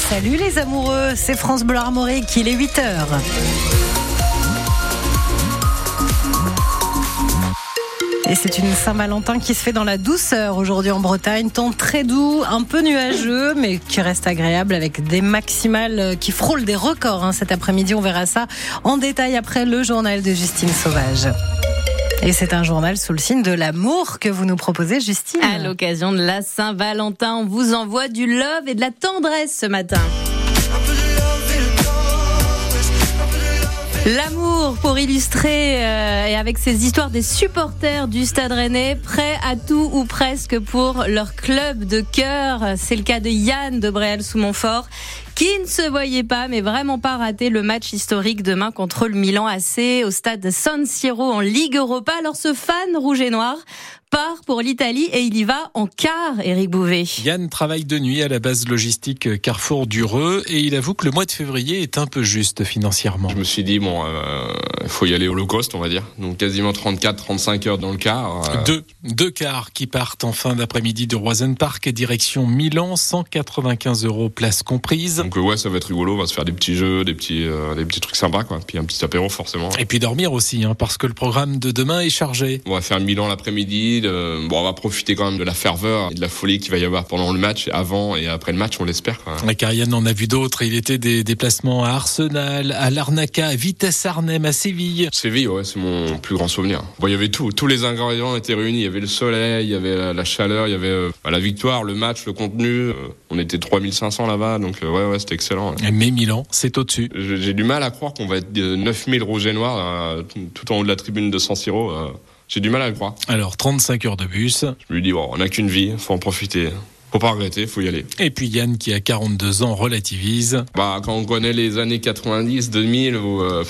salut les amoureux, c'est France Bleu Armorique, il est 8h. Et c'est une Saint-Valentin qui se fait dans la douceur aujourd'hui en Bretagne. Temps très doux, un peu nuageux, mais qui reste agréable avec des maximales qui frôlent des records. Hein. Cet après-midi, on verra ça en détail après le journal de Justine Sauvage. Et c'est un journal sous le signe de l'amour que vous nous proposez, Justine. À l'occasion de la Saint-Valentin, on vous envoie du love et de la tendresse ce matin. L'amour pour illustrer euh, et avec ces histoires des supporters du Stade Rennais prêts à tout ou presque pour leur club de cœur. C'est le cas de Yann de Bréal sous Montfort qui ne se voyait pas, mais vraiment pas rater le match historique demain contre le Milan AC au stade San Siro en Ligue Europa. Alors ce fan rouge et noir part pour l'Italie et il y va en quart, Eric Bouvet. Yann travaille de nuit à la base logistique Carrefour d'Ureux et il avoue que le mois de février est un peu juste financièrement. Je me suis dit, bon, il euh, faut y aller au low cost, on va dire. Donc quasiment 34-35 heures dans le quart. Euh. Deux, deux quarts qui partent en fin d'après-midi de Roisen Park, direction Milan, 195 euros place comprise. Donc ouais, ça va être rigolo, on va se faire des petits jeux, des petits, euh, des petits trucs sympas, quoi. Puis un petit apéro forcément. Et puis dormir aussi, hein, parce que le programme de demain est chargé. On va faire Milan l'après-midi bon, on va profiter quand même de la ferveur et de la folie qu'il va y avoir pendant le match, avant et après le match, on l'espère. La Carienne en a vu d'autres. Il était des déplacements à Arsenal, à Larnaca, à Vitesse Arnhem, à Séville. Séville, ouais, c'est mon plus grand souvenir. Bon, il y avait tout. Tous les ingrédients étaient réunis. Il y avait le soleil, il y avait la chaleur, il y avait euh, bah, la victoire, le match, le contenu. Euh, on était 3500 là-bas, donc euh, ouais, ouais, c'était excellent. Mais Milan, c'est au-dessus. J'ai du mal à croire qu'on va être 9000 rouges et noirs tout en haut de la tribune de San Siro. J'ai du mal à le croire. Alors, 35 heures de bus. Je lui dis, bon, on n'a qu'une vie, faut en profiter. Faut pas regretter, faut y aller. Et puis Yann, qui a 42 ans, relativise. Bah, quand on connaît les années 90, 2000, où, euh,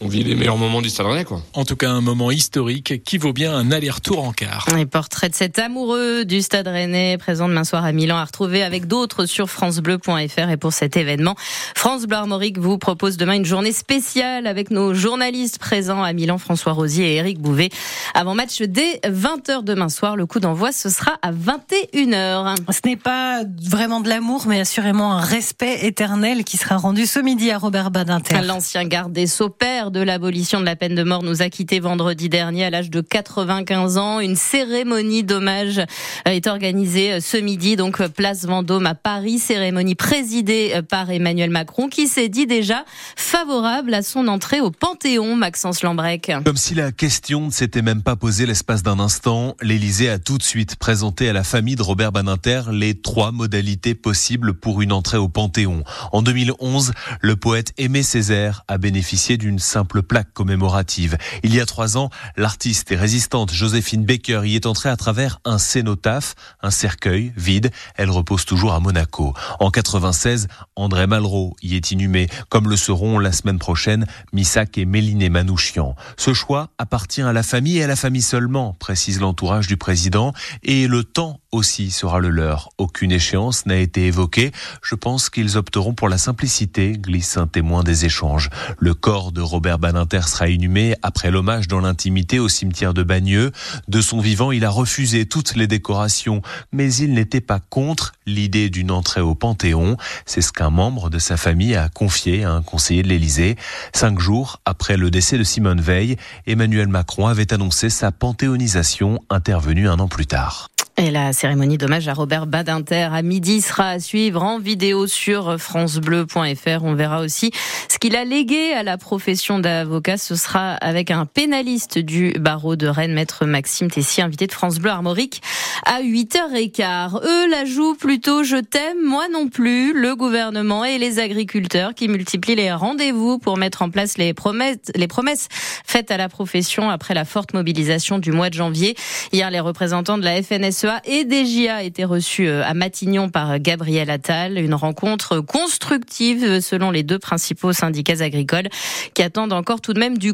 on vit les meilleurs moments du Stade Rennais, quoi. En tout cas, un moment historique qui vaut bien un aller-retour en quart. Les portraits de cet amoureux du Stade Rennais, présent demain soir à Milan, à retrouver avec d'autres sur francebleu.fr. Et pour cet événement, France Bleu Armorique vous propose demain une journée spéciale avec nos journalistes présents à Milan, François Rosier et Eric Bouvet. Avant match dès 20h demain soir, le coup d'envoi, ce sera à 21h. Ce n'est pas vraiment de l'amour, mais assurément un respect éternel qui sera rendu ce midi à Robert Badinter. L'ancien garde des Sceaux, de l'abolition de la peine de mort nous a quitté vendredi dernier à l'âge de 95 ans. Une cérémonie d'hommage euh, est organisée euh, ce midi, donc euh, place Vendôme à Paris. Cérémonie présidée par Emmanuel Macron, qui s'est dit déjà favorable à son entrée au Panthéon, Maxence Lambrec. Comme si la question ne s'était même pas posée l'espace d'un instant, l'Élysée a tout de suite présenté à la famille de Robert Baninter les trois modalités possibles pour une entrée au Panthéon. En 2011, le poète Aimé Césaire a bénéficié d'une simple plaque commémorative. Il y a trois ans, l'artiste et résistante Joséphine Baker y est entrée à travers un cénotaphe, un cercueil vide. Elle repose toujours à Monaco. En 96, André Malraux y est inhumé, comme le seront la semaine prochaine Missak et Méliné Manouchian. Ce choix appartient à la famille et à la famille seulement, précise l'entourage du président, et le temps aussi sera le leur. Aucune échéance n'a été évoquée. Je pense qu'ils opteront pour la simplicité, glisse un témoin des échanges. Le corps de Robert Robert sera inhumé après l'hommage dans l'intimité au cimetière de Bagneux. De son vivant, il a refusé toutes les décorations, mais il n'était pas contre l'idée d'une entrée au Panthéon. C'est ce qu'un membre de sa famille a confié à un conseiller de l'Élysée. Cinq jours après le décès de Simone Veil, Emmanuel Macron avait annoncé sa panthéonisation intervenue un an plus tard. Et la cérémonie d'hommage à Robert Badinter à midi sera à suivre en vidéo sur francebleu.fr. On verra aussi ce qu'il a légué à la profession d'avocat. Ce sera avec un pénaliste du barreau de Rennes, maître Maxime Tessier, invité de France Bleu Armorique à 8h15. Eux la jouent plutôt je t'aime, moi non plus. Le gouvernement et les agriculteurs qui multiplient les rendez-vous pour mettre en place les promesses, les promesses faites à la profession après la forte mobilisation du mois de janvier. Hier, les représentants de la FNSE et DGA a été reçu euh, à Matignon par Gabriel Attal. Une rencontre constructive selon les deux principaux syndicats agricoles qui attendent encore tout de même du,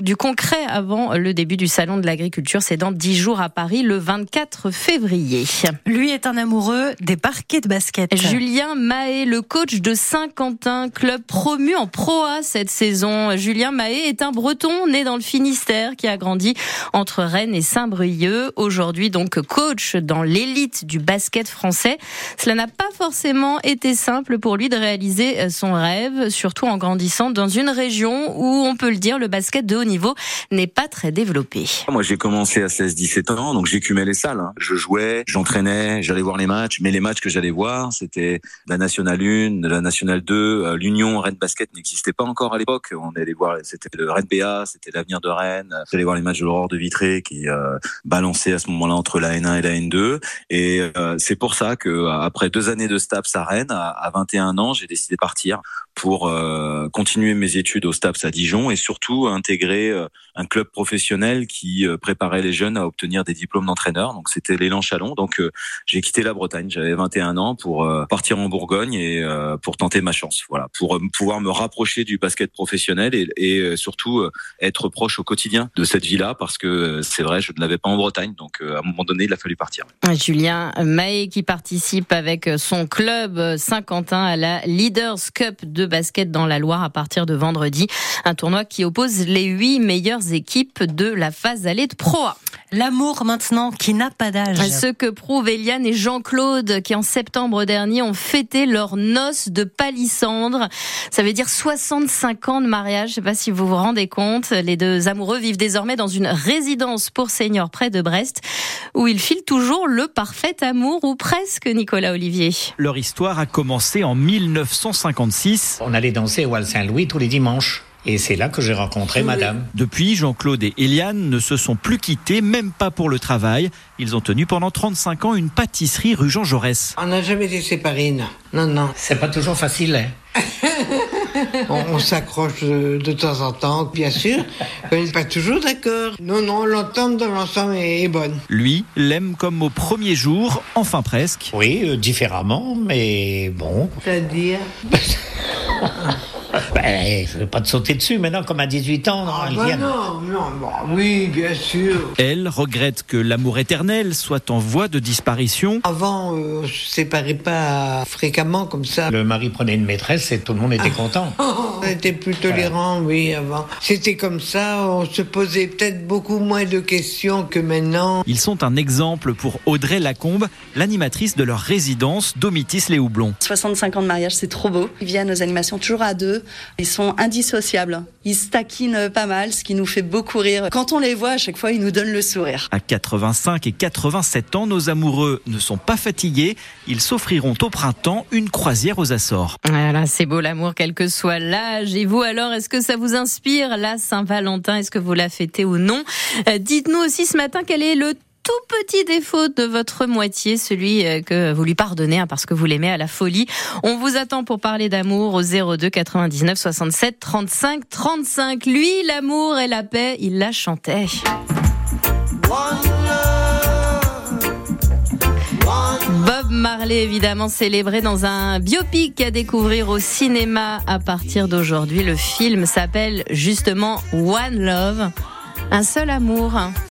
du concret avant le début du salon de l'agriculture. C'est dans 10 jours à Paris, le 24 février. Lui est un amoureux des parquets de basket. Julien Mahé, le coach de Saint-Quentin, club promu en Pro A cette saison. Julien Mahé est un breton né dans le Finistère qui a grandi entre Rennes et Saint-Brieuc. Aujourd'hui donc coach dans l'élite du basket français. Cela n'a pas forcément été simple pour lui de réaliser son rêve, surtout en grandissant dans une région où on peut le dire, le basket de haut niveau n'est pas très développé. Moi j'ai commencé à 16-17 ans, donc j'écumais les salles. Hein. Je jouais, j'entraînais, j'allais voir les matchs, mais les matchs que j'allais voir, c'était la Nationale 1, la Nationale 2, euh, l'Union Rennes Basket n'existait pas encore à l'époque. On allait voir, c'était le Rennes BA, c'était l'avenir de Rennes. J'allais voir les matchs de l'Aurore de Vitré qui euh, balançaient à ce moment-là entre la N1 et la N2. Et euh, c'est pour ça que après deux années de STAPS à Rennes, à 21 ans, j'ai décidé de partir pour euh, continuer mes études au STAPS à Dijon et surtout intégrer euh, un club professionnel qui euh, préparait les jeunes à obtenir des diplômes d'entraîneur. Donc c'était l'élan Chalon. Donc j'ai quitté la Bretagne. J'avais 21 ans pour partir en Bourgogne et pour tenter ma chance. Voilà, pour pouvoir me rapprocher du basket professionnel et, et surtout être proche au quotidien de cette vie-là parce que c'est vrai, je ne l'avais pas en Bretagne. Donc à un moment donné, il a fallu partir. Julien Maé qui participe avec son club Saint-Quentin à la Leaders Cup de basket dans la Loire à partir de vendredi. Un tournoi qui oppose les huit meilleures équipes de la phase allée de Pro A. L'amour maintenant qui n'a pas d'âge. Ce que prouvent Eliane et Jean-Claude qui en septembre dernier ont fêté leur noces de palissandre. Ça veut dire 65 ans de mariage. Je sais pas si vous vous rendez compte. Les deux amoureux vivent désormais dans une résidence pour seniors près de Brest où ils filent toujours le parfait amour ou presque Nicolas Olivier. Leur histoire a commencé en 1956. On allait danser au Val Saint-Louis tous les dimanches. Et c'est là que j'ai rencontré madame. Depuis, Jean-Claude et Eliane ne se sont plus quittés, même pas pour le travail. Ils ont tenu pendant 35 ans une pâtisserie rue Jean Jaurès. On n'a jamais été séparés, non. Non, non. C'est pas toujours facile, hein. on, on s'accroche de, de, temps en temps, bien sûr. On n'est pas toujours d'accord. Non, non, l'entente dans l'ensemble est, est, bonne. Lui l'aime comme au premier jour, enfin presque. Oui, euh, différemment, mais bon. C'est-à-dire? Ben, je vais pas te sauter dessus maintenant, comme à 18 ans. Ah, bah non, non, bah, oui, bien sûr. Elle regrette que l'amour éternel soit en voie de disparition. Avant, euh, on se séparait pas fréquemment comme ça. Le mari prenait une maîtresse et tout le monde était content. on était plus tolérant, oui, avant. C'était comme ça, on se posait peut-être beaucoup moins de questions que maintenant. Ils sont un exemple pour Audrey Lacombe, l'animatrice de leur résidence Domitis les Houblons. 65 ans de mariage, c'est trop beau. Ils viennent aux animations toujours à deux. Ils sont indissociables. Ils se taquinent pas mal, ce qui nous fait beaucoup rire. Quand on les voit, à chaque fois, ils nous donnent le sourire. À 85 et 87 ans, nos amoureux ne sont pas fatigués. Ils s'offriront au printemps une croisière aux Açores. Voilà, c'est beau l'amour, quel que soit l'âge. Et vous alors, est-ce que ça vous inspire la Saint-Valentin? Est-ce que vous la fêtez ou non? Euh, Dites-nous aussi ce matin quel est le tout petit défaut de votre moitié, celui que vous lui pardonnez hein, parce que vous l'aimez à la folie. On vous attend pour parler d'amour au 02 99 67 35 35. Lui, l'amour et la paix, il la chantait. Bob Marley, évidemment célébré dans un biopic à découvrir au cinéma à partir d'aujourd'hui. Le film s'appelle justement One Love, un seul amour.